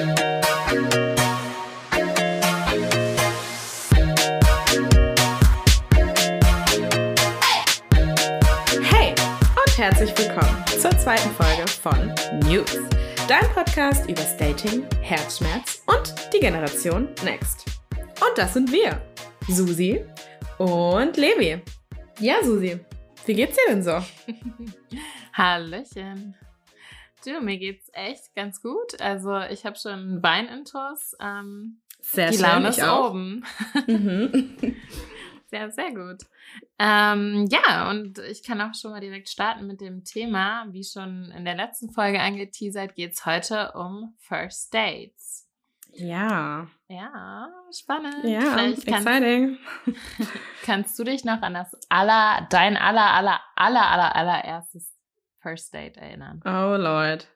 Hey und herzlich willkommen zur zweiten Folge von News, dein Podcast über Dating, Herzschmerz und die Generation Next. Und das sind wir, Susi und Levi. Ja, Susi, wie geht's dir denn so? Hallöchen. Du, mir geht's echt ganz gut. Also ich habe schon Weinintos. Ähm, Sehr die schön, Laune ist auch. oben. Mhm. Sehr, sehr gut. Ähm, ja, und ich kann auch schon mal direkt starten mit dem Thema. Wie schon in der letzten Folge angeteasert, geht's heute um First Dates. Ja, Ja, spannend. ja, kannst, exciting. kannst du dich noch an das aller, dein aller, aller, aller, aller, allererstes First Date erinnern? Oh Lord.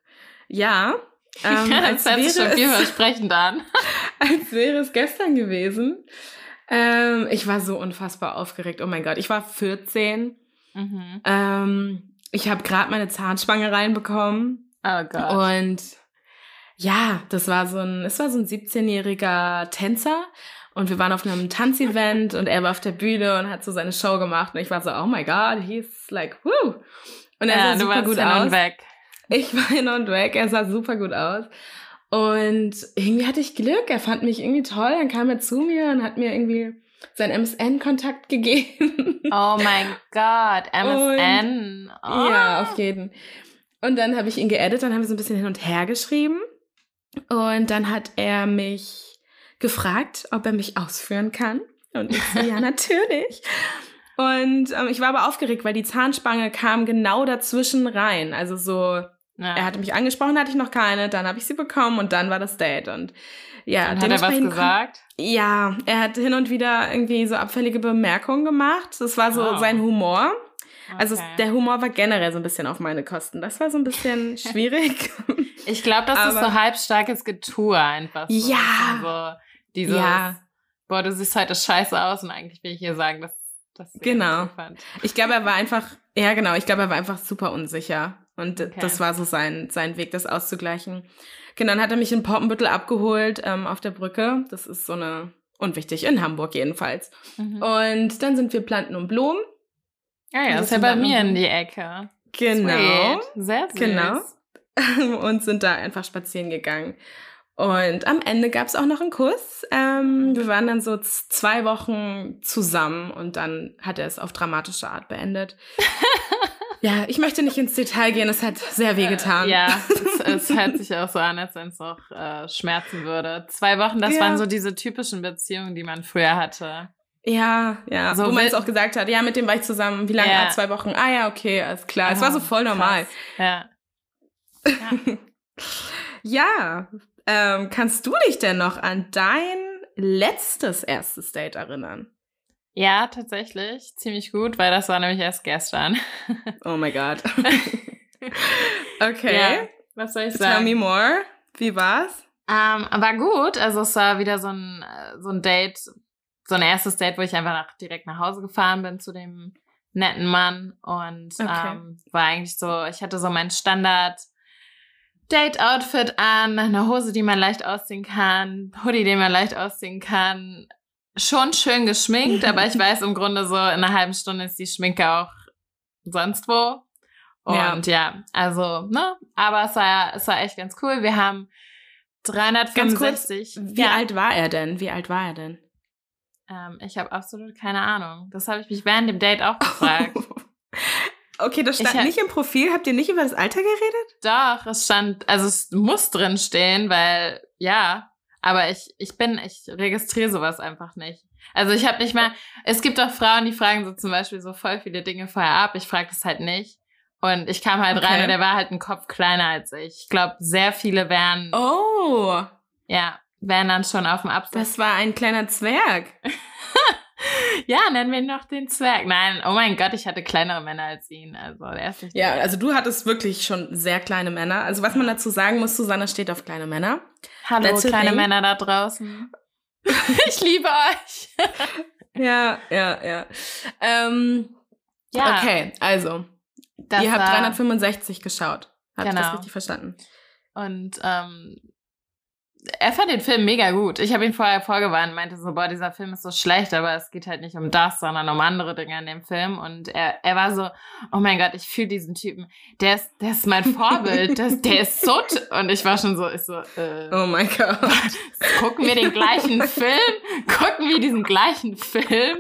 Ja, ähm, das als, hört sich schon wäre es, vielversprechend an. als wäre es gestern gewesen. Ähm, ich war so unfassbar aufgeregt. Oh mein Gott, ich war 14. Mhm. Ähm, ich habe gerade meine Zahnspange reinbekommen. Oh Gott. Und ja, das war so ein, es war so ein 17-jähriger Tänzer. Und wir waren auf einem Tanzevent und er war auf der Bühne und hat so seine Show gemacht. Und ich war so, oh my God, he's like, woo. Und er ja, sah du super warst gut aus. und weg. Ich war hin und weg, er sah super gut aus. Und irgendwie hatte ich Glück, er fand mich irgendwie toll. Dann kam er zu mir und hat mir irgendwie seinen MSN-Kontakt gegeben. Oh mein Gott, MSN. Oh. Ja, auf jeden. Und dann habe ich ihn geedit, dann haben wir so ein bisschen hin und her geschrieben. Und dann hat er mich gefragt, ob er mich ausführen kann. Und ich so, ja, natürlich. Und ähm, ich war aber aufgeregt, weil die Zahnspange kam genau dazwischen rein. Also so, Ja. er hatte mich angesprochen, hatte ich noch keine, dann habe ich sie bekommen und dann war das Date. Und ja, und hat er was gesagt? ja, er hat hin und wieder irgendwie so abfällige Bemerkungen gemacht. Das war so Oh. sein Humor. Also Okay. der Humor war generell so ein bisschen auf meine Kosten. Das war so ein bisschen schwierig. Ich glaube, das ist Aber- so halbstarkes Getue einfach. So. Ja. Ein bisschen So dieses, Ja. boah, du siehst heute scheiße aus und eigentlich will ich hier sagen, dass das Genau. Ich glaube, er war einfach, ja genau, ich glaube, er war einfach super unsicher. Und Okay. das war so sein, sein Weg, das auszugleichen. Genau, dann hat er mich in Poppenbüttel abgeholt ähm, auf der Brücke. Das ist so eine, unwichtig, in Hamburg jedenfalls. Mhm. Und dann sind wir Planten und Blumen. ja, ja, das ist ja bei mir in die Ecke. Genau. Sweet. Sehr süß. Genau. und sind da einfach spazieren gegangen. Und am Ende gab es auch noch einen Kuss. Ähm, wir waren dann so zwei Wochen zusammen und dann hat er es auf dramatische Art beendet. ja, ich möchte nicht ins Detail gehen, es hat sehr weh getan. Äh, ja, es, es hört sich auch so an, als wenn es auch äh, schmerzen würde. Zwei Wochen, das Ja. waren so diese typischen Beziehungen, die man früher hatte. Ja, ja. So Wo man es auch gesagt hat, ja, mit dem war ich zusammen. Wie lange? Ja. Ah, zwei Wochen. Ah ja, okay, alles klar. es war so Ah, voll normal. krass. Ja. Ja, ähm, kannst du dich denn noch an dein letztes erstes Date erinnern? Ja, tatsächlich. Ziemlich gut, weil das war nämlich erst gestern. Oh my God. okay. Ja, was soll ich Tell sagen? me more. Wie war's? Ähm, war gut. Also es war wieder so ein, äh, so ein Date, so ein erstes Date, wo ich einfach nach, direkt nach Hause gefahren bin zu dem netten Mann. Und Okay. ähm, war eigentlich so, ich hatte so mein Standard Date-Outfit an, eine Hose, die man leicht ausziehen kann, Hoodie, den man leicht ausziehen kann. Schon schön geschminkt, aber ich weiß im Grunde so, in einer halben Stunde ist die Schminke auch sonst wo. Ja. Und ja, also, ne? Aber es war, es war echt ganz cool. Wir haben 365. Wie ja, alt war er denn? Wie alt war er denn? Ähm, ich habe absolut keine Ahnung. Das habe ich mich während dem Date auch gefragt. Okay, das stand hab- nicht im Profil. Habt ihr nicht über das Alter geredet? Doch, es stand, also es muss drin stehen, weil, ja, aber ich, ich bin, ich registriere sowas einfach nicht. Also ich habe nicht mal, es gibt auch Frauen, die fragen so zum Beispiel so voll viele Dinge vorher ab. Ich frage das halt nicht. Und ich kam halt Okay. rein und der war halt ein Kopf kleiner als ich. Ich glaube, sehr viele wären, Oh, ja, wären dann schon auf dem Absatz. das war ein kleiner Zwerg. Ja, nennen wir ihn noch den Zwerg. Nein, oh mein Gott, ich hatte kleinere Männer als ihn. Also der ist nicht Ja, also du hattest wirklich schon sehr kleine Männer. Also was man dazu sagen muss, Susanne steht auf kleine Männer. Hallo, the kleine thing. Männer da draußen. ich liebe euch. Ja, ja, ja. Ähm, Ja, Okay, also, das ihr habt war- 365 geschaut. Habe ich das Genau. richtig verstanden? Und ähm, er fand den Film mega gut. Ich habe ihn vorher vorgewarnt, meinte so, boah, dieser Film ist so schlecht, aber es geht halt nicht um das, sondern um andere Dinge in dem Film. Und er, er war so, oh mein Gott, ich fühle diesen Typen. Der ist, der ist mein Vorbild. Das, der ist so. Und ich war schon so, ich so, äh, Oh mein Gott. gucken wir den gleichen Film? Gucken wir diesen gleichen Film?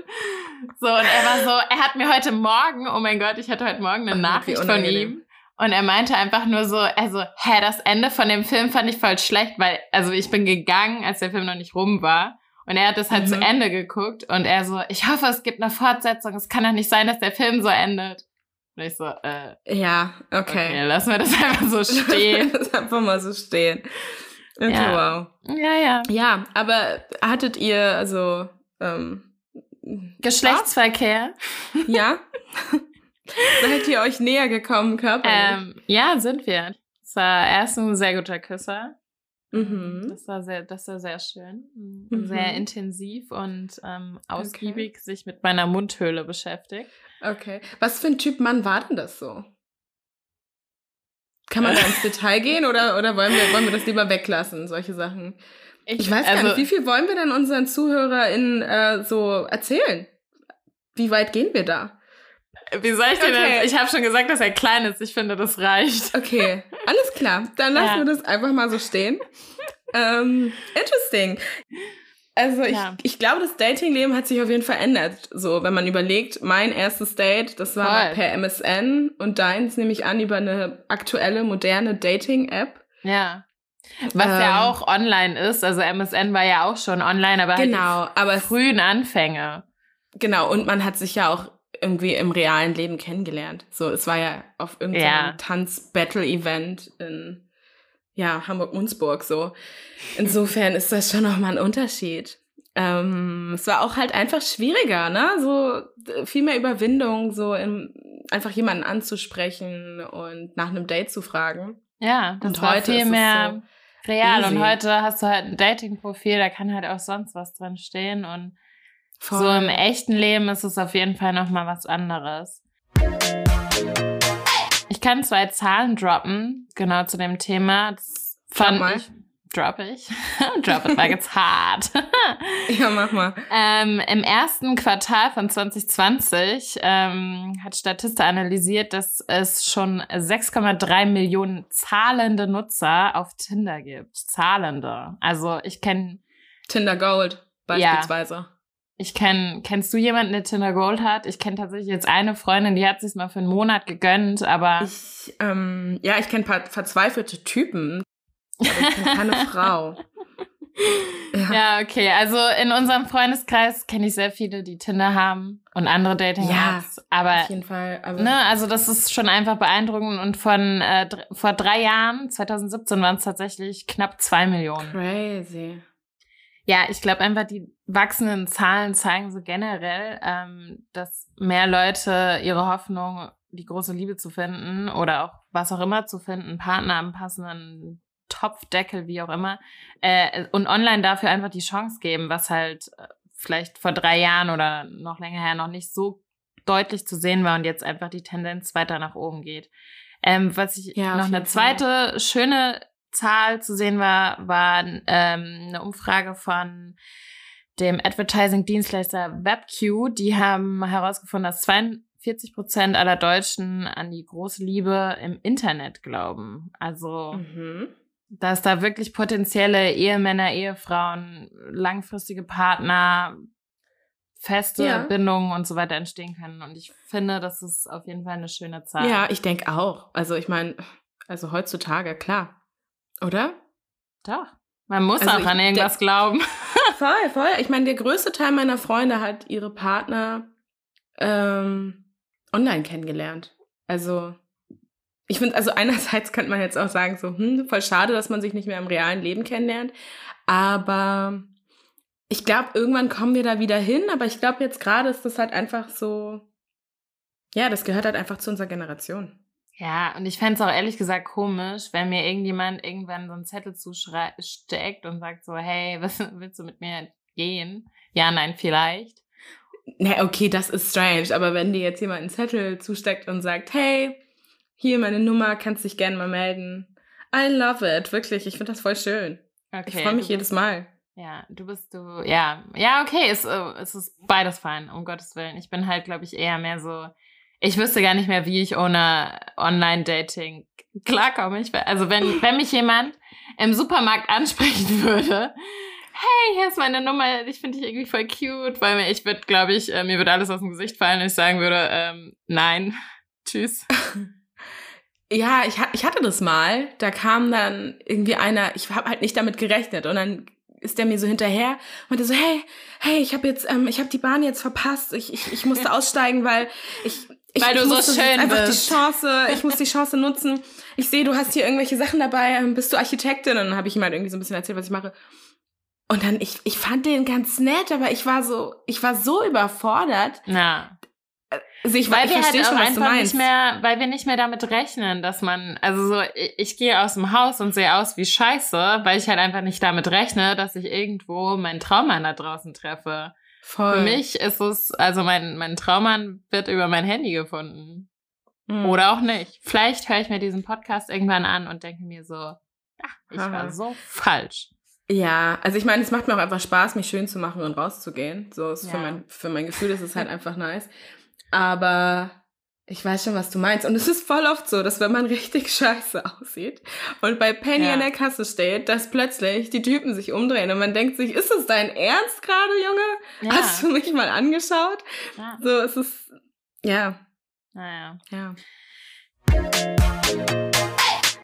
So, und er war so, er hat mir heute Morgen, oh mein Gott, ich hatte heute Morgen eine Nachricht von ihm. Und er meinte einfach nur so, also, hä, das Ende von dem Film fand ich voll schlecht, weil, also ich bin gegangen, als der Film noch nicht rum war. Und er hat es halt Mhm. zu Ende geguckt und er so, ich hoffe, es gibt eine Fortsetzung. Es kann doch nicht sein, dass der Film so endet. Und ich so, äh, Ja, okay, okay. lassen wir das einfach so stehen. das einfach mal so stehen. Okay, Ja. wow. ja, ja. Ja, aber hattet ihr, also, ähm, Geschlechtsverkehr. ja? Seid ihr euch näher gekommen, körperlich? Ähm, ja, sind wir. Es war erst ein sehr guter Küsser. mhm. Das war sehr, das war sehr schön. Mhm. Sehr intensiv und ähm, ausgiebig sich mit meiner Mundhöhle beschäftigt. Okay. Was für ein Typ Mann war denn das so? Kann man da ins Detail gehen oder, oder wollen, wir, wollen wir das lieber weglassen, solche Sachen? Ich weiß gar also, nicht, wie viel wollen wir denn unseren ZuhörerInnen äh, so erzählen? Wie weit gehen wir da? Wie soll ich dir Okay. das? Ich habe schon gesagt, dass er klein ist. Ich finde, das reicht. Okay, alles klar. Dann lassen Ja. wir das einfach mal so stehen. ähm, interesting. Also ich, Ja. ich glaube, das Datingleben hat sich auf jeden Fall verändert. So, wenn man überlegt, mein erstes Date, das war Voll. per MSN und deins nehme ich an über eine aktuelle, moderne Dating-App. Ja. Was Ähm. ja auch online ist. Also MSN war ja auch schon online, aber halt Genau, es, frühen Anfänge. genau, und man hat sich ja auch irgendwie im realen Leben kennengelernt. So, es war ja auf irgendeinem Ja. Tanz-Battle-Event in ja, Hamburg-Munzburg so. Insofern ist das schon nochmal ein Unterschied. Ähm, es war auch halt einfach schwieriger, ne? So viel mehr Überwindung, so im, einfach jemanden anzusprechen und nach einem Date zu fragen. Ja, das Und war heute viel ist es mehr real. easy. Und heute hast du halt ein Dating-Profil, da kann halt auch sonst was drin stehen. Und Voll. so im echten Leben ist es auf jeden Fall nochmal was anderes. Ich kann zwei Zahlen droppen, genau zu dem Thema. Das Drop fand mal. ich. Drop ich. Drop it like it's hot. Ja, mach mal. Ähm, Im ersten Quartal von 2020 ähm, hat Statista analysiert, dass es schon 6,3 Millionen zahlende Nutzer auf Tinder gibt. Zahlende. Also ich kenne, Tinder Gold beispielsweise. Ich kenn, kennst du jemanden, der Tinder Gold hat? Ich kenne tatsächlich jetzt eine Freundin, die hat sich mal für einen Monat gegönnt, aber Ich, ähm, ja, ich kenne paar verzweifelte Typen. Aber ich kenne keine Frau. Ja. ja, okay. Also in unserem Freundeskreis kenne ich sehr viele, die Tinder haben und andere Dating-Apps. aber Auf jeden Fall. Aber Ne, also das ist schon einfach beeindruckend und von äh, vor drei Jahren, 2017, waren es tatsächlich knapp zwei Millionen. crazy. Ja, ich glaube einfach, die wachsenden Zahlen zeigen so generell, ähm, dass mehr Leute ihre Hoffnung, die große Liebe zu finden oder auch was auch immer zu finden, Partner am passenden Topfdeckel, wie auch immer, äh, und online dafür einfach die Chance geben, was halt äh, vielleicht vor drei Jahren oder noch länger her noch nicht so deutlich zu sehen war und jetzt einfach die Tendenz weiter nach oben geht. Ähm, was ich Ja, noch eine jeden Fall. zweite schöne Zahl zu sehen war, war ähm, eine Umfrage von dem Advertising-Dienstleister WebQ. Die haben herausgefunden, dass 42 Prozent aller Deutschen an die große Liebe im Internet glauben. Also, Mhm. dass da wirklich potenzielle Ehemänner, Ehefrauen, langfristige Partner, feste Ja. Bindungen und so weiter entstehen können. Und ich finde, das ist auf jeden Fall eine schöne Zahl. Ja, ich denke auch. Also ich meine, also heutzutage, klar. Oder? Doch. Man muss Also auch an irgendwas glauben. Voll, voll. Ich meine, der größte Teil meiner Freunde hat ihre Partner ähm, online kennengelernt. Also ich finde, also einerseits könnte man jetzt auch sagen, so, hm, voll schade, dass man sich nicht mehr im realen Leben kennenlernt. Aber ich glaube, irgendwann kommen wir da wieder hin. Aber ich glaube, jetzt gerade ist das halt einfach so, ja, das gehört halt einfach zu unserer Generation. Ja, und ich fänd's auch ehrlich gesagt komisch, wenn mir irgendjemand irgendwann so einen Zettel zusteckt und sagt so, hey, was, willst du mit mir gehen? Ja, nein, vielleicht. Na, okay, das ist strange, aber wenn dir jetzt jemand einen Zettel zusteckt und sagt, hey, hier meine Nummer, kannst dich gerne mal melden. I love it, wirklich, ich finde das voll schön. Okay, ich freue mich jedes Mal. Ja, du bist du, ja, ja, okay, es, äh, es ist beides fein, um Gottes Willen. Ich bin halt, glaube ich, eher mehr so, ich wüsste gar nicht mehr, wie ich ohne Online-Dating klarkomme. Ich, also wenn, wenn mich jemand im Supermarkt ansprechen würde, hey, hier ist meine Nummer, ich finde dich irgendwie voll cute, weil mir, ich würde, glaube ich, äh, mir würde alles aus dem Gesicht fallen, wenn ich sagen würde, ähm, nein, tschüss. Ja, ich, ich hatte das mal. Da kam dann irgendwie einer, ich habe halt nicht damit gerechnet. Und dann ist der mir so hinterher und meinte so, hey, hey, ich habe jetzt, ähm, ich habe die Bahn jetzt verpasst. Ich, ich, ich musste aussteigen, weil ich, ich, weil du so schön einfach bist. die Chance, ich muss die Chance nutzen. Ich sehe, du hast hier irgendwelche Sachen dabei, ähm, bist du Architektin? Und dann habe ich ihm halt irgendwie so ein bisschen erzählt, was ich mache. Und dann, ich, ich fand den ganz nett, aber ich war so, ich war so überfordert. Ja. Also ich, weil ich wir halt schon, einfach nicht mehr, weil wir nicht mehr damit rechnen, dass man, also so, ich, ich gehe aus dem Haus und sehe aus wie Scheiße, weil ich halt einfach nicht damit rechne, dass ich irgendwo meinen Traummann da draußen treffe. Voll. Für mich ist es, also mein, mein Traummann wird über mein Handy gefunden. Mhm. Oder auch nicht. Vielleicht höre ich mir diesen Podcast irgendwann an und denke mir so, ah, ich Aha. war so falsch. Ja, also ich meine, es macht mir auch einfach Spaß, mich schön zu machen und rauszugehen. So ist für Ja. mein für mein Gefühl ist es halt einfach nice. Aber ich weiß schon, was du meinst. Und es ist voll oft so, dass wenn man richtig scheiße aussieht und bei Penny Ja. an der Kasse steht, dass plötzlich die Typen sich umdrehen und man denkt sich, ist es dein Ernst gerade, Junge? Ja. Hast du mich mal angeschaut? ja. So, es ist, ja, Naja. ja.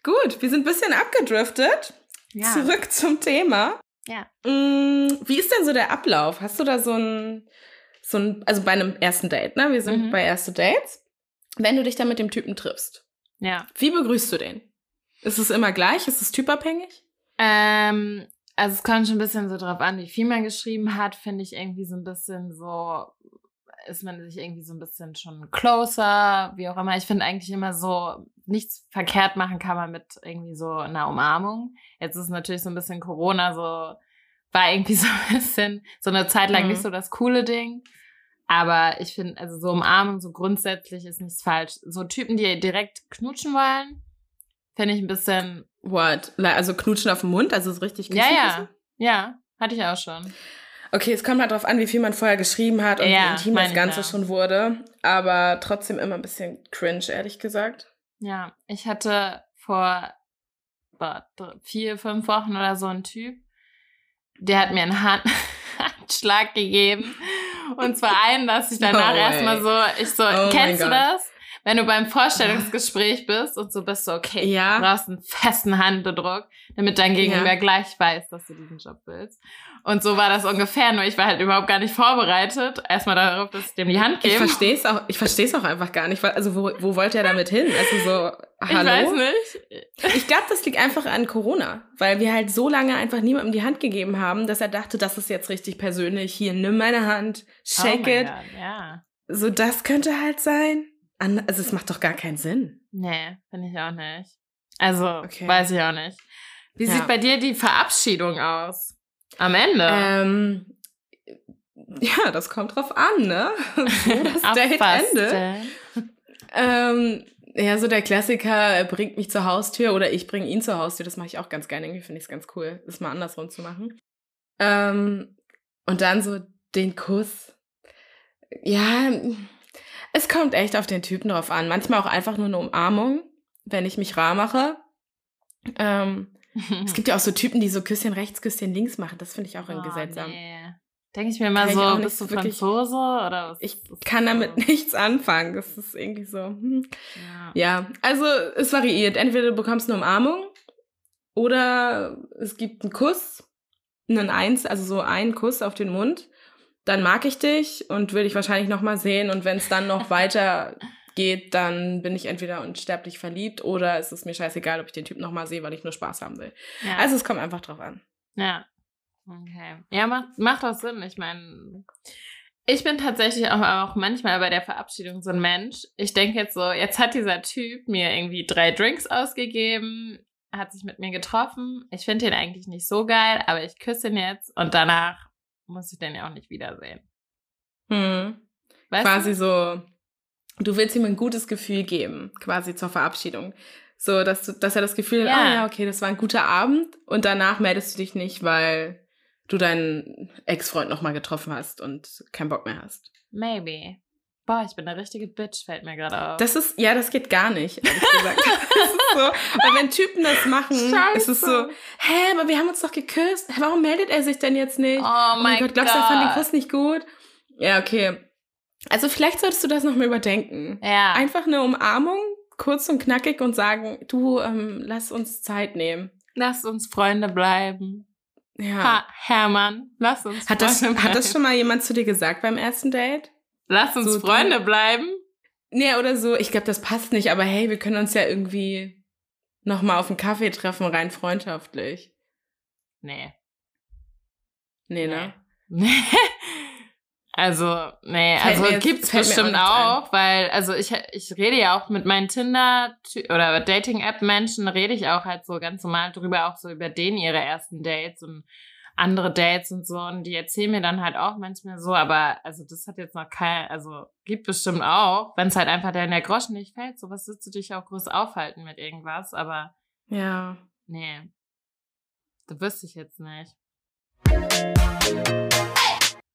Gut, wir sind ein bisschen abgedriftet. Ja. Zurück zum Thema. Ja. Mm, Wie ist denn so der Ablauf? Hast du da so ein, so ein, also bei einem ersten Date, ne? Wir sind Mhm. bei erste Dates. Wenn du dich dann mit dem Typen triffst, Ja. wie begrüßt du den? Ist es immer gleich? Ist es typabhängig? Ähm, also es kommt schon ein bisschen so drauf an, wie viel man geschrieben hat, finde ich irgendwie so ein bisschen so, ist man sich irgendwie so ein bisschen schon closer, wie auch immer. Ich finde eigentlich immer so, nichts verkehrt machen kann man mit irgendwie so einer Umarmung. Jetzt ist natürlich so ein bisschen Corona, so war irgendwie so ein bisschen, so eine Zeit lang Mhm. nicht so das coole Ding. Aber ich finde, also so Umarmung, so grundsätzlich ist nichts falsch. So Typen, die direkt knutschen wollen, finde ich ein bisschen What? Also knutschen auf den Mund, also so richtig ja, küssen ja. küssen? Ja, hatte ich auch schon. Okay, es kommt halt drauf an, wie viel man vorher geschrieben hat und Ja, wie intim das Ganze ja. schon wurde. Aber trotzdem immer ein bisschen cringe, ehrlich gesagt. Ja, ich hatte vor vier, fünf Wochen oder so einen Typ, der hat mir einen Hand Handschlag gegeben. Und zwar einen, dass ich danach way. erstmal so, ich so, Oh kennst du das? Wenn du beim Vorstellungsgespräch bist und so bist so, okay, Ja. du brauchst einen festen Handdruck, damit dein Gegenüber Ja. gleich weiß, dass du diesen Job willst. Und so war das ungefähr, nur ich war halt überhaupt gar nicht vorbereitet. Erstmal darauf, dass ich dem die Hand Ich gebe. verstehe es auch, ich verstehe es auch einfach gar nicht. weil- Also wo, wo wollt ihr damit hin? Also so, Ich hallo? weiß nicht. Ich glaube, das liegt einfach an Corona, weil wir halt so lange einfach niemandem die Hand gegeben haben, dass er dachte, das ist jetzt richtig persönlich. Hier, nimm meine Hand, shake oh it. Gott, ja. So, das könnte halt sein. An- Also es macht doch gar keinen Sinn. Nee, finde ich auch nicht. Also, Okay. weiß ich auch nicht. Wie Ja. sieht bei dir die Verabschiedung aus? Am Ende? Ähm, ja, das kommt drauf an, ne? Wo das Date endet. Ähm, ja, so der Klassiker, er bringt mich zur Haustür oder ich bringe ihn zur Haustür. Das mache ich auch ganz gerne. Irgendwie finde ich es ganz cool, das mal andersrum zu machen. Ähm, und dann so den Kuss. Ja, es kommt echt auf den Typen drauf an. Manchmal auch einfach nur eine Umarmung, wenn ich mich rar mache. Ähm, es gibt ja auch so Typen, die so Küsschen rechts, Küsschen links machen. Das finde ich auch irgendwie Oh, seltsam. Nee. Denke ich mir mal so, bist du wirklich- Franzose oder was? Ich kann damit nichts anfangen. Das ist irgendwie so. Hm. Ja. Ja, also es variiert. Entweder du bekommst eine Umarmung oder es gibt einen Kuss, einen Eins, also so einen Kuss auf den Mund. Dann mag ich dich und will dich wahrscheinlich nochmal sehen. Und wenn es dann noch weiter geht, dann bin ich entweder unsterblich verliebt oder es ist mir scheißegal, ob ich den Typ nochmal sehe, weil ich nur Spaß haben will. Ja. Also es kommt einfach drauf an. Ja. Okay. Ja, macht, macht auch Sinn. Ich meine, ich bin tatsächlich auch, auch manchmal bei der Verabschiedung so ein Mensch. Ich denke jetzt so, jetzt hat dieser Typ mir irgendwie drei Drinks ausgegeben, hat sich mit mir getroffen. Ich finde ihn eigentlich nicht so geil, aber ich küsse ihn jetzt und danach muss ich den ja auch nicht wiedersehen. Hm. Weißt quasi du? so, du willst ihm ein gutes Gefühl geben, quasi zur Verabschiedung. So, dass, du, dass er das Gefühl hat, Ja. ah ja, okay, das war ein guter Abend und danach meldest du dich nicht, weil du deinen Ex-Freund nochmal getroffen hast und keinen Bock mehr hast. Maybe. Boah, ich bin eine richtige Bitch, fällt mir gerade auf. Das ist, ja, das geht gar nicht, ehrlich gesagt. so, weil wenn Typen das machen, ist es so, Scheiße. hä, aber wir haben uns doch geküsst. Warum meldet er sich denn jetzt nicht? oh mein Gott. glaubst du, er fand den Kuss nicht gut? Ja, okay. Also vielleicht solltest du das nochmal überdenken. Ja. Einfach eine Umarmung, kurz und knackig und sagen, du, ähm, lass uns Zeit nehmen. Lass uns Freunde bleiben. Ja. Ha, Hermann, lass uns Hat das, Freunde hat das bleiben. schon mal jemand zu dir gesagt beim ersten Date? Lass uns so du- Freunde bleiben? Nee, oder so, ich glaube, das passt nicht, aber hey, wir können uns ja irgendwie nochmal auf einen Kaffee treffen, rein freundschaftlich. Nee. Nee, ne? Nee. Also, nee, Fällt also jetzt- gibt's auch bestimmt nichts auch, weil, also ich, ich rede ja auch mit meinen Tinder- oder Dating-App-Menschen, rede ich auch halt so ganz normal drüber, auch so über denen ihre ersten Dates und andere Dates und so. Und die erzählen mir dann halt auch manchmal so, aber also das hat jetzt noch kein, also gibt bestimmt auch, wenn es halt einfach der in der Groschen nicht fällt, so was willst du dich auch groß aufhalten mit irgendwas, aber Ja. nee. Das wüsste ich jetzt nicht.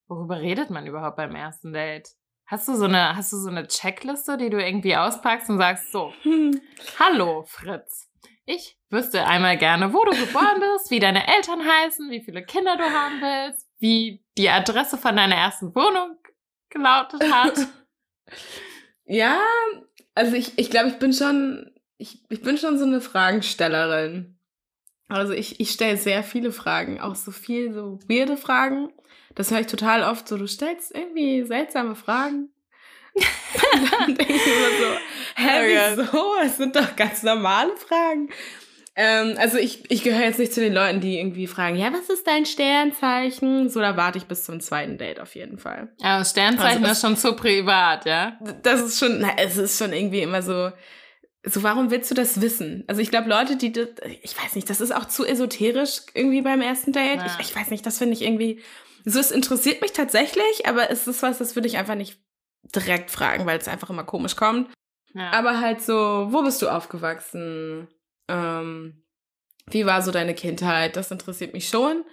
Worüber redet man überhaupt beim ersten Date? Hast du so eine, hast du so eine Checkliste, die du irgendwie auspackst und sagst, so, Hm. hallo Fritz. Ich wüsste einmal gerne, wo du geboren bist, wie deine Eltern heißen, wie viele Kinder du haben willst, wie die Adresse von deiner ersten Wohnung gelautet hat. Ja, also ich, ich glaube, ich bin schon, ich, ich bin schon so eine Fragenstellerin. Also ich, ich stelle sehr viele Fragen, auch so viel so weirde Fragen. Das höre ich total oft so, du stellst irgendwie seltsame Fragen. Und dann denke ich immer so, hä, Oh wieso? Das sind doch ganz normale Fragen. Ähm, also ich, ich gehöre jetzt nicht zu den Leuten, die irgendwie fragen, ja, was ist dein Sternzeichen? So, da warte ich bis zum zweiten Date auf jeden Fall das Sternzeichen Also ist schon zu privat, ja? das ist schon, na, es ist schon irgendwie immer so, so, warum willst du das wissen? Also ich glaube, Leute, die das, ich weiß nicht, das ist auch zu esoterisch irgendwie beim ersten Date. Ja. Ich, ich weiß nicht, das finde ich irgendwie, so, es interessiert mich tatsächlich, aber es ist was, das würde ich einfach nicht direkt fragen, weil es einfach immer komisch kommt. ja. Aber halt so, wo bist du aufgewachsen? Ähm, wie war so deine Kindheit? Das interessiert mich schon.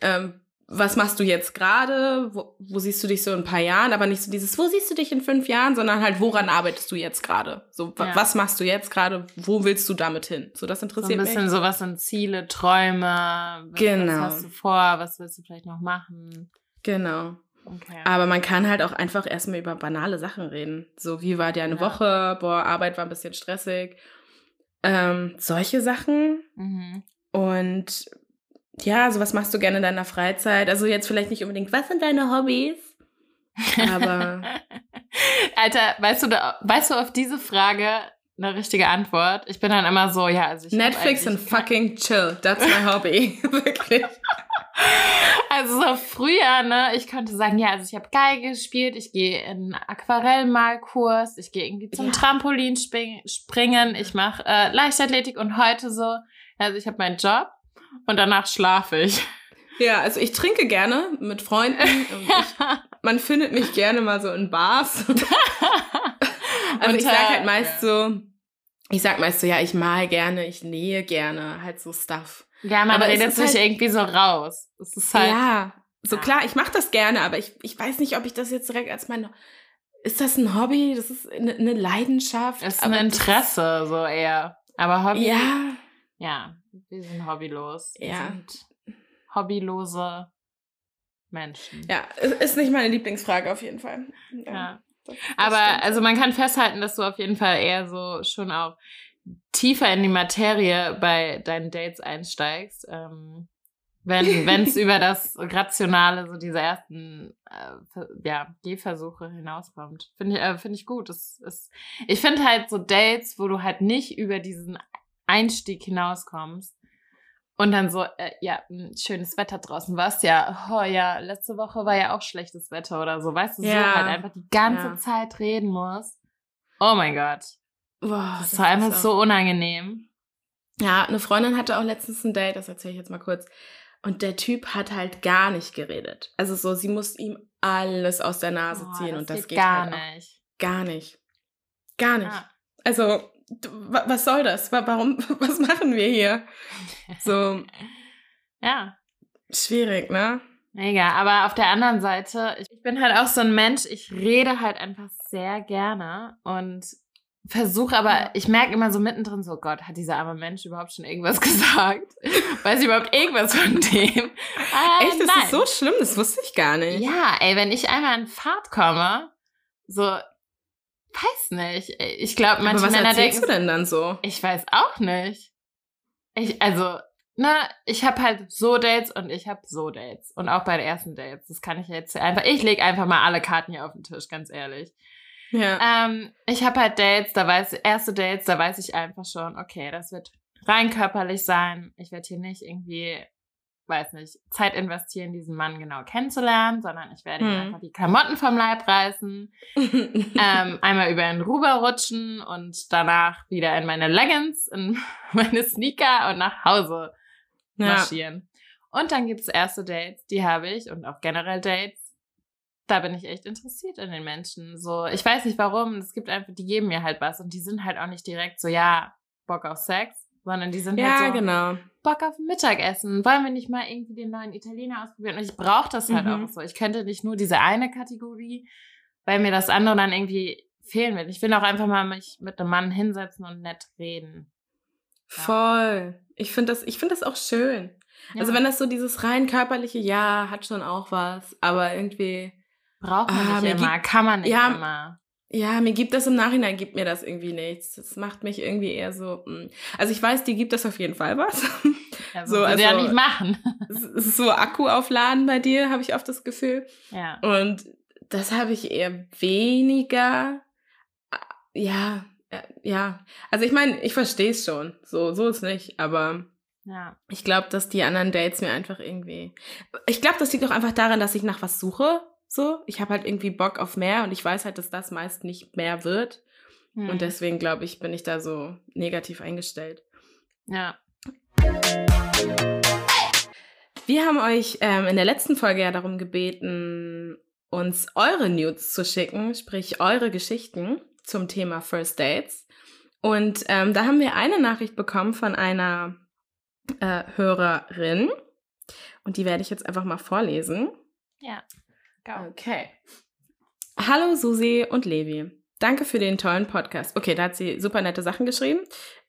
Ähm, was machst du jetzt gerade? Wo, wo siehst du dich so in ein paar Jahren? Aber nicht so dieses, wo siehst du dich in fünf Jahren, sondern halt, woran arbeitest du jetzt gerade? So, Ja. was machst du jetzt gerade? Wo willst du damit hin? So, das so ein interessiert bisschen mich. sowas sind Ziele, Träume. Was, Genau. Was hast du vor? Was willst du vielleicht noch machen? Genau. Okay. Aber man kann halt auch einfach erstmal über banale Sachen reden. So, wie war dir eine Ja. Woche? Boah, Arbeit war ein bisschen stressig. Ähm, solche Sachen. mhm. Und ja, so was machst du gerne in deiner Freizeit? Also jetzt vielleicht nicht unbedingt, was sind deine Hobbys? Aber Alter, weißt du, da, weißt du auf diese Frage eine richtige Antwort? Ich bin dann immer so, ja, also ich Netflix and eigentlich- fucking chill. That's my hobby. Wirklich. Also so früher, ne, ich könnte sagen, ja, also ich habe Geige gespielt, ich gehe in Aquarellmalkurs, ich gehe irgendwie zum Ja. Trampolin spring- springen, ich mache äh, Leichtathletik und heute so, also ich habe meinen Job und danach schlafe ich. Ja, also ich trinke gerne mit Freunden. Und ich, man findet mich gerne mal so in Bars. Also ich Und, sag äh, halt meist so, ich sag meist so, ja, ich mal gerne, ich nähe gerne, halt so Stuff. Ja, man Aber redet sich halt- irgendwie so raus. Es ist halt, ja, so Ja. klar, ich mache das gerne, aber ich, ich weiß nicht, ob ich das jetzt direkt als mein, ist das ein Hobby? Das ist eine, eine Leidenschaft. ist ein aber das- Interesse so eher. Aber Hobby, Ja, ja, wir sind hobbylos. Wir Ja. sind hobbylose Menschen. ja, ist nicht meine Lieblingsfrage auf jeden Fall. Ja. das- das Aber stimmt. also man kann festhalten, dass du auf jeden Fall eher so schon auch tiefer in die Materie bei deinen Dates einsteigst. Ähm, wenn es über das Rationale, so diese ersten äh, ja, Gehversuche hinauskommt. Finde ich, äh, finde ich gut. Das ist, ich finde halt so Dates, wo du halt nicht über diesen Einstieg hinauskommst. Und dann so, äh, ja, mh, schönes Wetter draußen war's ja. Oh ja, letzte Woche war ja auch schlechtes Wetter oder so. Weißt du, so Ja. halt einfach die ganze Ja. Zeit reden musst. Oh mein Gott. Boah, Das war einfach so unangenehm. Ja, eine Freundin hatte auch letztens ein Date, das erzähle ich jetzt mal kurz. Und der Typ hat halt gar nicht geredet. Also so, sie musste ihm alles aus der Nase Oh, ziehen und das geht gar halt auch nicht. gar nicht. Gar nicht. Ah. Also was soll das? Warum, was machen wir hier? So. Ja. Schwierig, ne? Mega, aber auf der anderen Seite, ich bin halt auch so ein Mensch, ich rede halt einfach sehr gerne und versuche aber, ich merke immer so mittendrin so, Gott, hat dieser arme Mensch überhaupt schon irgendwas gesagt? Weiß ich überhaupt irgendwas von dem? Äh, Echt, das nein. ist so schlimm, das wusste ich gar nicht. Ja, ey, wenn ich einmal in Fahrt komme, so, weiß nicht. Ich glaube, manche aber was Männer denken, du denn dann so? Ich weiß auch nicht. Ich, also, na, ich habe halt so Dates und ich habe so Dates. Und auch bei den ersten Dates. Das kann ich jetzt einfach. Ich lege einfach mal alle Karten hier auf den Tisch, ganz ehrlich. Ja. Ähm, ich habe halt Dates, da weiß erste Dates, da weiß ich einfach schon, okay, das wird rein körperlich sein. Ich werde hier nicht irgendwie, weiß nicht, Zeit investieren, diesen Mann genau kennenzulernen, sondern ich werde hm. ihm einfach die Klamotten vom Leib reißen, ähm, einmal über den Ruber rutschen und danach wieder in meine Leggings, in meine Sneaker und nach Hause marschieren. Ja. Und dann gibt's erste Dates, die habe ich und auch generell Dates. Da bin ich echt interessiert in den Menschen. So, ich weiß nicht warum. Es gibt einfach, die geben mir halt was und die sind halt auch nicht direkt so, ja, Bock auf Sex, sondern die sind ja, halt so, genau. Bock auf Mittagessen. Wollen wir nicht mal irgendwie den neuen Italiener ausprobieren? Und ich brauche das halt mhm. auch so. Ich könnte nicht nur diese eine Kategorie, weil mir das andere dann irgendwie fehlen wird. Ich will auch einfach mal mich mit einem Mann hinsetzen und nett reden. Ja. Voll. Ich finde das, ich finde das auch schön. Ja. Also wenn das so dieses rein körperliche, ja, hat schon auch was, aber irgendwie braucht man ah, nicht immer, gibt, kann man nicht ja, immer. Ja, mir gibt das im Nachhinein, gibt mir das irgendwie nichts. Das macht mich irgendwie eher so. Mh. Hm. Also ich weiß, die gibt das auf jeden Fall was. Ja, so, also, ja nicht machen. so Akku aufladen bei dir, habe ich oft das Gefühl. Ja. Und das habe ich eher weniger. Ja, ja. Also ich meine, ich verstehe es schon. So, so ist nicht, aber ja. Ich glaube, dass die anderen Dates mir einfach irgendwie. Ich glaube, das liegt auch einfach daran, dass ich nach was suche. So, ich habe halt irgendwie Bock auf mehr und ich weiß halt, dass das meist nicht mehr wird. Hm. Und deswegen glaube ich, bin ich da so negativ eingestellt. Ja. Wir haben euch ähm, in der letzten Folge ja darum gebeten, uns eure Nudes zu schicken, sprich eure Geschichten zum Thema First Dates. Und ähm, da haben wir eine Nachricht bekommen von einer äh, Hörerin. Und die werde ich jetzt einfach mal vorlesen. Ja. Go. Okay. Hallo Susi und Levi. Danke für den tollen Podcast. Okay, da hat sie super nette Sachen geschrieben.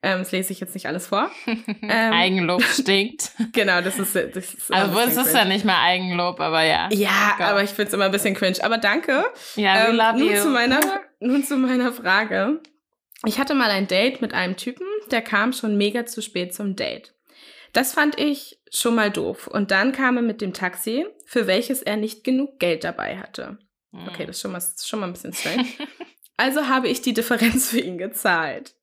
Ähm, das lese ich jetzt nicht alles vor. Ähm, Eigenlob stinkt. genau, das ist. Das ist also, es ist ja nicht mal Eigenlob, aber ja. Ja, Go. aber ich finde es immer ein bisschen cringe. Aber danke. Ja, ähm, nun you. Zu meiner, nun zu meiner Frage. Ich hatte mal ein Date mit einem Typen, der kam schon mega zu spät zum Date. Das fand ich schon mal doof. Und dann kam er mit dem Taxi, für welches er nicht genug Geld dabei hatte. Hm. Okay, das ist schon mal, schon mal ein bisschen strange. also habe ich die Differenz für ihn gezahlt.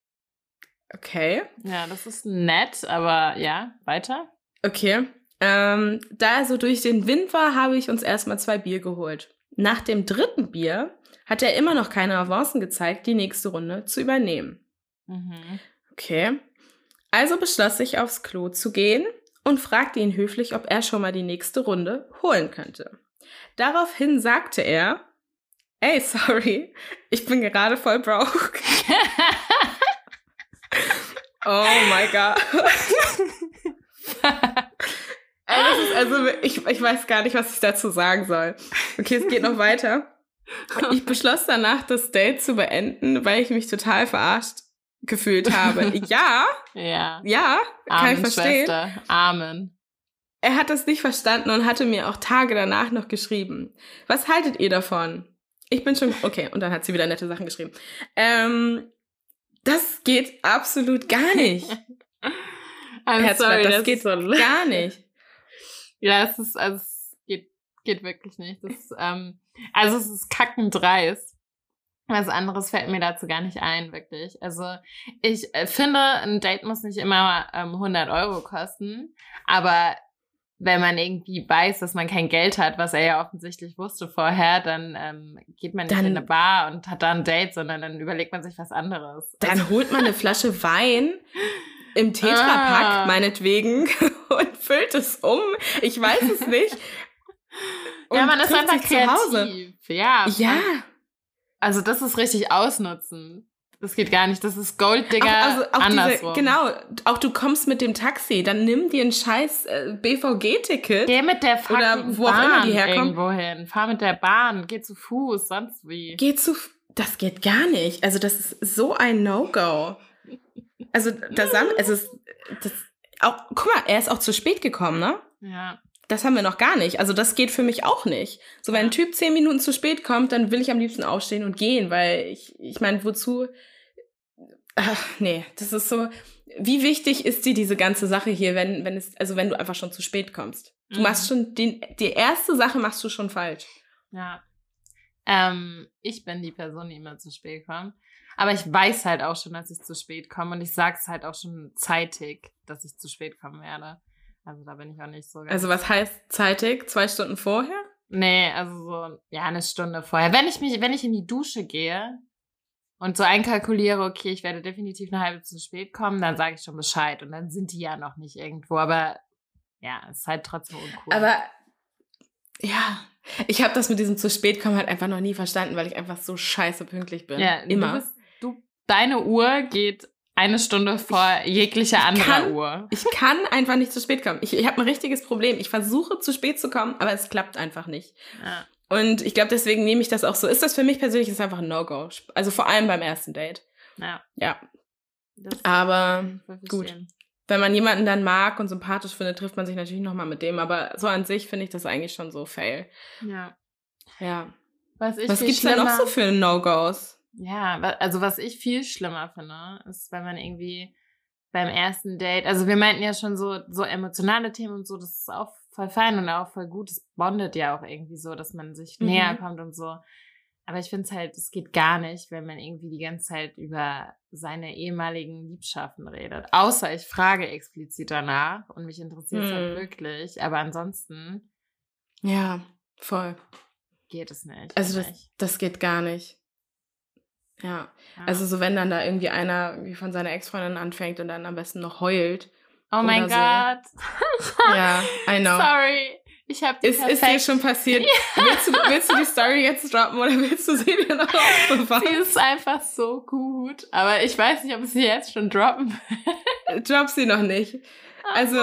Okay. Ja, das ist nett, aber ja, weiter. Okay. Ähm, da er so durch den Wind war, habe ich uns erstmal zwei Bier geholt. Nach dem dritten Bier hat er immer noch keine Avancen gezeigt, die nächste Runde zu übernehmen. Mhm. Okay. Also beschloss ich, aufs Klo zu gehen und fragte ihn höflich, ob er schon mal die nächste Runde holen könnte. Daraufhin sagte er, ey, sorry, ich bin gerade voll broke. oh my God. also, ich, ich weiß gar nicht, was ich dazu sagen soll. Okay, es geht noch weiter. Ich beschloss danach, das Date zu beenden, weil ich mich total verarscht gefühlt habe. ja. Ja. Ja, kann Amen, ich verstehen. Schwester. Amen. Er hat das nicht verstanden und hatte mir auch Tage danach noch geschrieben. Was haltet ihr davon? Ich bin schon, okay, und dann hat sie wieder nette Sachen geschrieben. Ähm, das geht absolut gar nicht. I'm sorry, das, das geht so gar nicht. Ja, es ist, also es geht, geht wirklich nicht. Das, ähm, also es ist kackendreist. Was anderes fällt mir dazu gar nicht ein, wirklich. Also ich äh, finde, ein Date muss nicht immer ähm, 100 Euro kosten, aber wenn man irgendwie weiß, dass man kein Geld hat, was er ja offensichtlich wusste vorher, dann ähm, geht man nicht dann, in eine Bar und hat da ein Date, sondern dann überlegt man sich was anderes. Dann also, holt man eine Flasche Wein im Tetrapack, ah. meinetwegen, und füllt es um. Ich weiß es nicht. ja, man ist einfach kreativ. Ja. Ja. Also das ist richtig ausnutzen. Das geht gar nicht. Das ist Golddigger also auch andersrum. Diese, genau, auch du kommst mit dem Taxi, dann nimm dir ein scheiß äh, BVG-Ticket. Geh mit der fucking Oder wo auch Bahn immer die herkommen. irgendwo hin. Fahr mit der Bahn, geh zu Fuß, sonst wie. Geh zu. Das geht gar nicht. Also, das ist so ein No-Go. Also, das, also, es- das, auch, guck mal, er ist auch zu spät gekommen, ne? Ja. Das haben wir noch gar nicht. Also, das geht für mich auch nicht. So, wenn ein Typ zehn Minuten zu spät kommt, dann will ich am liebsten aufstehen und gehen, weil ich, ich meine, wozu? Ach, nee, das ist so. Wie wichtig ist dir diese ganze Sache hier, wenn, wenn es, also wenn du einfach schon zu spät kommst? Du Mhm. machst schon den, die erste Sache machst du schon falsch. Ja. Ähm, ich bin die Person, die immer zu spät kommt. Aber ich weiß halt auch schon, dass ich zu spät komme und ich sag's halt auch schon zeitig, dass ich zu spät kommen werde. Also da bin ich auch nicht so ganz. Also, was heißt zeitig? Zwei Stunden vorher? Nee, also so, ja, eine Stunde vorher. Wenn ich mich, wenn ich in die Dusche gehe und so einkalkuliere, okay, ich werde definitiv eine halbe zu spät kommen, dann sage ich schon Bescheid. Und dann sind die ja noch nicht irgendwo. Aber ja, es ist halt trotzdem uncool. Aber ja, ich habe das mit diesem zu spät kommen halt einfach noch nie verstanden, weil ich einfach so scheiße pünktlich bin. ja, immer. Du bist, du, deine Uhr geht eine Stunde vor jeglicher anderer Uhr. Ich kann einfach nicht zu spät kommen. Ich, ich habe ein richtiges Problem. Ich versuche zu spät zu kommen, aber es klappt einfach nicht. Ja. Und ich glaube, deswegen nehme ich das auch so. Ist das für mich persönlich ist einfach ein No-Go. Also vor allem beim ersten Date. ja Ja, das aber gut. wenn man jemanden dann mag und sympathisch findet, trifft man sich natürlich nochmal mit dem. Aber so an sich finde ich das eigentlich schon so fail. Ja. Ja. Was ich Was viel gibt's denn noch so für No-Gos? Ja, also was ich viel schlimmer finde, ist, wenn man irgendwie beim ersten Date, also wir meinten ja schon so, so emotionale Themen und so, das ist auch voll fein und auch voll gut. Es bondet ja auch irgendwie so, dass man sich Mhm. näher kommt und so. Aber ich finde es halt, es geht gar nicht, wenn man irgendwie die ganze Zeit über seine ehemaligen Liebschaften redet. Außer ich frage explizit danach und mich interessiert es halt Mhm. wirklich. Aber ansonsten Ja, voll. geht es nicht. Also das, ich. das geht gar nicht. Ja. Ja. Also so wenn dann da irgendwie einer wie von seiner Ex-Freundin anfängt und dann am besten noch heult. oh mein so. Gott. Ja, I know. Sorry. Ich habe die Ist, ist dir perfekt- schon passiert? Willst, du, willst du die Story jetzt droppen oder willst du sie dir noch aufbewahren? Sie ist einfach so gut. Aber ich weiß nicht, ob ich sie jetzt schon droppen will. Drop sie noch nicht. Also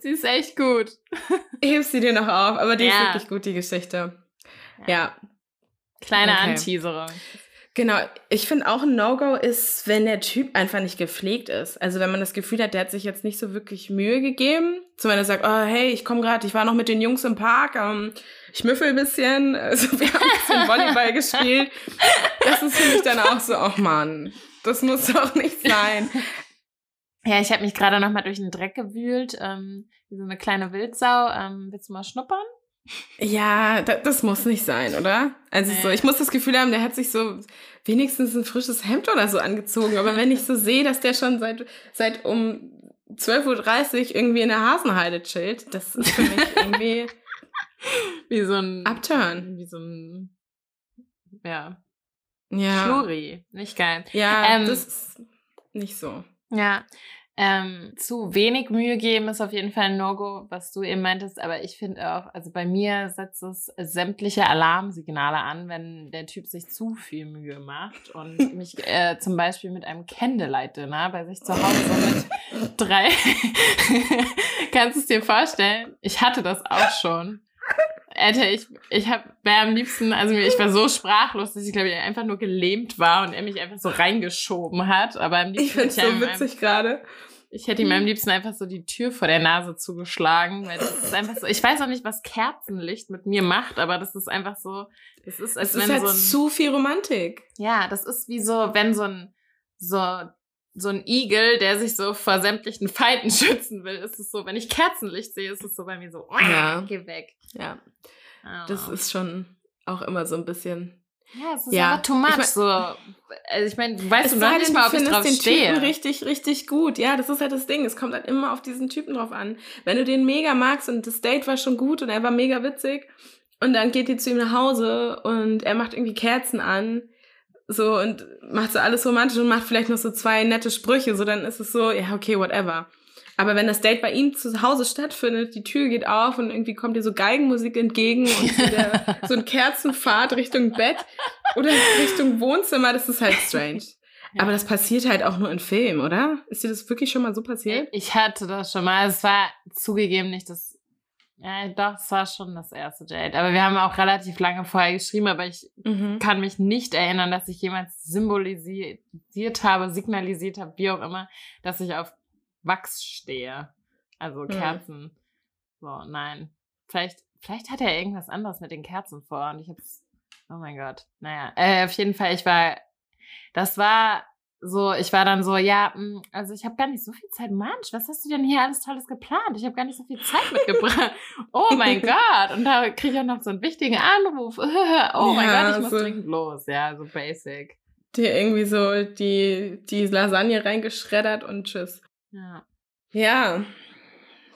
Sie ist echt gut. heb sie dir noch auf, aber die ist Ja. wirklich gut, die Geschichte. Ja, Kleine Okay. Anteaserung. Genau. Ich finde auch ein No-Go ist, wenn der Typ einfach nicht gepflegt ist. Also wenn man das Gefühl hat, der hat sich jetzt nicht so wirklich Mühe gegeben. Wenn er sagt, oh hey, ich komme gerade, ich war noch mit den Jungs im Park, ähm, ich müffel ein bisschen, also wir haben ein bisschen Volleyball gespielt. Das ist für mich dann auch so, oh Mann, das muss doch nicht sein. Ja, ich habe mich gerade noch mal durch den Dreck gewühlt. Ähm, wie so eine kleine Wildsau. Ähm, willst du mal schnuppern? Ja, da, das muss nicht sein, oder? Also so, Nee. ich muss das Gefühl haben, der hat sich so wenigstens ein frisches Hemd oder so angezogen. Aber wenn ich so sehe, dass der schon seit, seit um 12.30 Uhr irgendwie in der Hasenheide chillt, das ist für mich irgendwie Wie so ein... Upturn. Wie so ein... Ja. Ja. Schluri. Nicht geil. Ja, Ähm, das ist nicht so. Ja. Ähm, zu wenig Mühe geben ist auf jeden Fall ein No-Go, was du eben meintest. Aber ich finde auch, also bei mir setzt es sämtliche Alarmsignale an, wenn der Typ sich zu viel Mühe macht und mich äh, zum Beispiel mit einem Candlelight-Dinner bei sich zu Hause mit drei. Kannst du es dir vorstellen? Ich hatte das auch schon. Alter, ich, ich hab, wäre am liebsten, also ich war so sprachlos, dass ich glaube ich einfach nur gelähmt war und er mich einfach so reingeschoben hat. Aber am liebsten Ich finde es hätte so witzig gerade. ich hätte ihm am liebsten einfach so die Tür vor der Nase zugeschlagen, weil das ist einfach so. Ich weiß auch nicht, was Kerzenlicht mit mir macht, aber das ist einfach so. Das ist, als ist wenn halt so ein. zu viel Romantik. ja, das ist wie so, wenn so ein so so ein Igel, der sich so vor sämtlichen Feinden schützen will, ist es so, wenn ich Kerzenlicht sehe, ist es so bei mir so, Ja. geh weg. Ja, Ah. das ist schon auch immer so ein bisschen. ja, es ist Ja. einfach too much. Ich mein- so, also ich meine, du weißt Es du noch denn, nicht mal, ob ich drauf den stehe. Typen richtig, richtig gut. Ja, das ist halt das Ding. Es kommt halt immer auf diesen Typen drauf an. Wenn du den mega magst und das Date war schon gut und er war mega witzig und dann geht ihr zu ihm nach Hause und er macht irgendwie Kerzen an, so und macht so alles romantisch und macht vielleicht noch so zwei nette Sprüche, so dann ist es so, ja, okay, whatever. Aber wenn das Date bei ihm zu Hause stattfindet, die Tür geht auf und irgendwie kommt dir so Geigenmusik entgegen und so, der, so ein Kerzenpfad Richtung Bett oder Richtung Wohnzimmer, das ist halt strange. Ja. Aber das passiert halt auch nur in Filmen, oder? Ist dir das wirklich schon mal so passiert? Ich hatte das schon mal. Es war zugegeben nicht das. Ja, doch, es war schon das erste Date. Aber wir haben auch relativ lange vorher geschrieben, aber ich Mhm. kann mich nicht erinnern, dass ich jemals symbolisiert habe, signalisiert habe, wie auch immer, dass ich auf Wachs stehe. Also Hm. Kerzen. So, nein. Vielleicht, vielleicht hat er irgendwas anderes mit den Kerzen vor und ich hab's. Oh mein Gott. Naja, äh, auf jeden Fall, ich war. Das war so, ich war dann so, ja, mh, also ich habe gar nicht so viel Zeit. Mensch, was hast du denn hier alles Tolles geplant? Ich habe gar nicht so viel Zeit mitgebracht. oh mein Gott. Und da kriege ich auch noch so einen wichtigen Anruf. oh mein Ja, Gott, ich muss so- dringend los. Ja, so basic. Dir irgendwie so die, die Lasagne reingeschreddert und tschüss. Ja. Ja.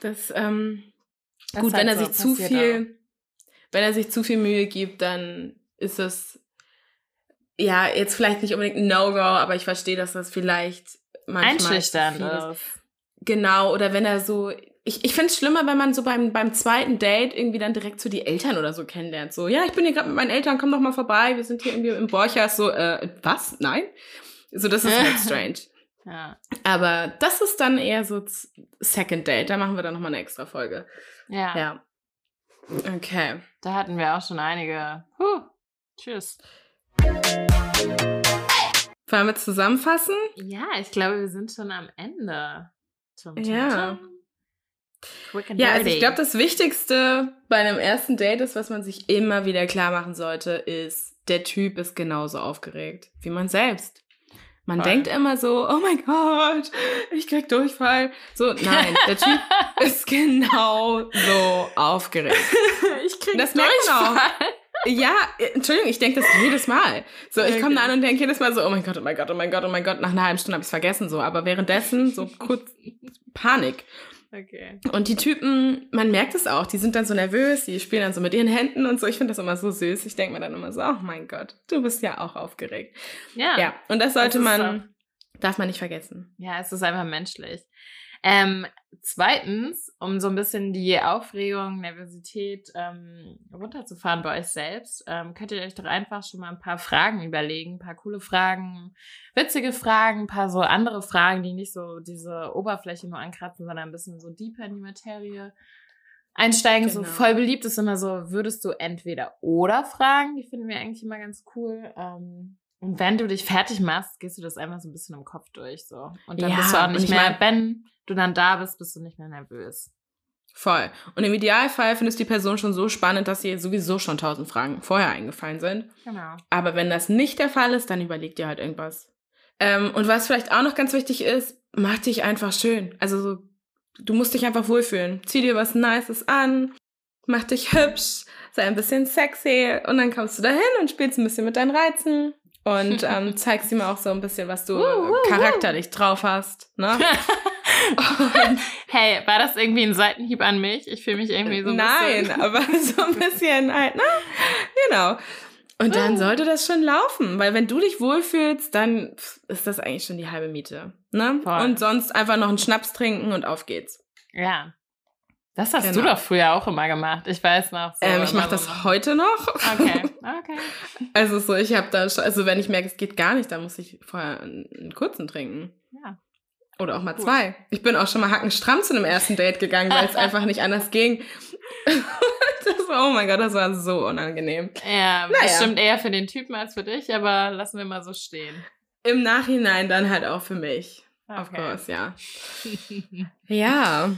Das, ähm, Das gut, wenn er so sich zu viel, wenn er sich zu viel Mühe gibt, dann ist es ja jetzt vielleicht nicht unbedingt ein No-Go, aber ich verstehe, dass das vielleicht manchmal Einschüchternd ist. Genau, oder wenn er so. Ich, ich finde es schlimmer, wenn man so beim, beim zweiten Date irgendwie dann direkt so die Eltern oder so kennenlernt. So, ja, ich bin hier gerade mit meinen Eltern, komm doch mal vorbei, wir sind hier irgendwie im Borchers. So, äh, was? Nein? So, das ist halt strange. Ja. Aber das ist dann eher so Second Date. Da machen wir dann nochmal eine extra Folge. ja. Ja. Okay. Da hatten wir auch schon einige. Huh. Tschüss. Wollen wir zusammenfassen? Ja, ich glaube, wir sind schon am Ende. Tum, tum, Ja. tum. Ja, also ich glaube, das Wichtigste bei einem ersten Date ist, was man sich immer wieder klar machen sollte, ist, der Typ ist genauso aufgeregt wie man selbst. Man Voll. denkt immer so, oh mein Gott, ich krieg Durchfall. So, nein, der Typ ist genau so aufgeregt. ich krieg Das merkt man auch. Ja, äh, Entschuldigung, ich denke das jedes Mal. So, ich komme da an und denke jedes Mal so, oh mein Gott, oh mein Gott, oh mein Gott, oh mein Gott. Nach einer halben Stunde habe ich es vergessen so. Aber währenddessen so kurz Panik. Okay. Und die Typen, man merkt es auch, die sind dann so nervös, die spielen dann so mit ihren Händen und so. Ich finde das immer so süß. Ich denke mir dann immer so, oh mein Gott, du bist ja auch aufgeregt. Ja. Ja, und das sollte Das man, darf man nicht vergessen. Ja, es ist einfach menschlich. Ähm, zweitens, um so ein bisschen die Aufregung, Nervosität ähm, runterzufahren bei euch selbst, ähm, könnt ihr euch doch einfach schon mal ein paar Fragen überlegen, ein paar coole Fragen, witzige Fragen, ein paar so andere Fragen, die nicht so diese Oberfläche nur ankratzen, sondern ein bisschen so deeper in die Materie einsteigen. So Genau. voll beliebt ist immer so, würdest du entweder oder fragen, die finden wir eigentlich immer ganz cool. Ähm, und wenn du dich fertig machst, gehst du das einfach so ein bisschen im Kopf durch. so Und dann Ja, bist du auch nicht ich mehr, wenn du dann da bist, bist du nicht mehr nervös. Voll. Und im Idealfall findest du die Person schon so spannend, dass dir sowieso schon tausend Fragen vorher eingefallen sind. Genau. Aber wenn das nicht der Fall ist, dann überleg dir halt irgendwas. Ähm, und was vielleicht auch noch ganz wichtig ist, mach dich einfach schön. Also so, du musst dich einfach wohlfühlen. Zieh dir was Nices an, mach dich hübsch, sei ein bisschen sexy und dann kommst du dahin und spielst ein bisschen mit deinen Reizen und ähm, zeigst ihm auch so ein bisschen, was du Wuh, wuh, wuh. charakterlich drauf hast. Ne? Hey, war das irgendwie ein Seitenhieb an mich? Ich fühle mich irgendwie so ein Nein, bisschen. aber so ein bisschen halt, ne? Genau. Und dann Uh. sollte das schon laufen, weil wenn du dich wohlfühlst, dann ist das eigentlich schon die halbe Miete. Ne? Voll. Und sonst einfach noch einen Schnaps trinken und auf geht's. Ja. Das hast Genau. du doch früher auch immer gemacht. Ich weiß noch. So ähm, ich mache das heute noch. Okay, okay. Also so, ich habe da, schon- also wenn ich merke, es geht gar nicht, dann muss ich vorher einen, kurzen trinken. Ja. Oder auch mal Gut. zwei. Ich bin auch schon mal hackenstramm zu einem ersten Date gegangen, weil es einfach nicht anders ging. das, oh mein Gott, das war so unangenehm. Ja, Naja. bestimmt eher für den Typen als für dich, aber lassen wir mal so stehen. Im Nachhinein dann halt auch für mich. Of Okay. course, ja. Ja.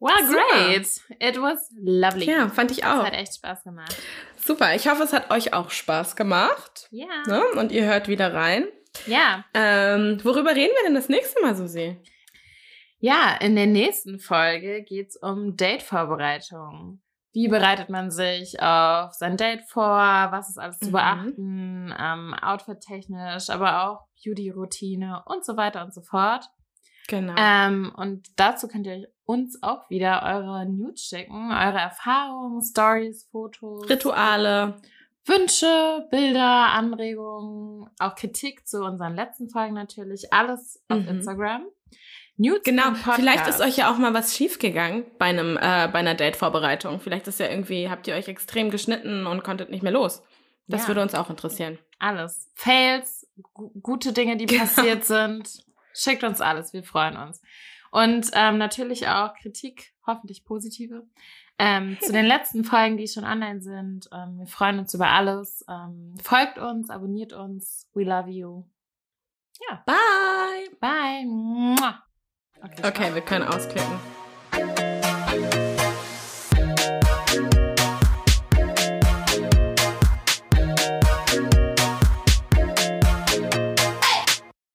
Well, Super. great. It was lovely. Ja, fand ich Es auch. hat echt Spaß gemacht. Super. Ich hoffe, es hat euch auch Spaß gemacht. Ja. Ne? Und ihr hört wieder rein. Ja. Ähm, worüber reden wir denn das nächste Mal, Susi? Ja, in der nächsten Folge geht's um Date-Vorbereitung. Wie bereitet man sich auf sein Date vor? Was ist alles zu Mhm. beachten? Ähm, Outfit-technisch, aber auch Beauty-Routine und so weiter und so fort. Genau. Ähm, und dazu könnt ihr uns auch wieder eure Nudes schicken, eure Erfahrungen, Stories, Fotos, Rituale. Wünsche, Bilder, Anregungen, auch Kritik zu unseren letzten Folgen natürlich. Alles auf Mhm. Instagram. Nudes Genau. Vielleicht ist euch ja auch mal was schiefgegangen bei einem, äh, bei einer Date-Vorbereitung. Vielleicht ist ja irgendwie, habt ihr euch extrem geschnitten und konntet nicht mehr los. Das Ja. würde uns auch interessieren. Alles. Fails, gu gute Dinge, die passiert sind. Schickt uns alles, wir freuen uns. Und ähm, natürlich auch Kritik, hoffentlich positive. Ähm, zu den letzten Folgen, die schon online sind. Ähm, wir freuen uns über alles. Ähm, folgt uns, abonniert uns. We love you. Ja. Bye. Bye. Okay, okay wir können ausklicken.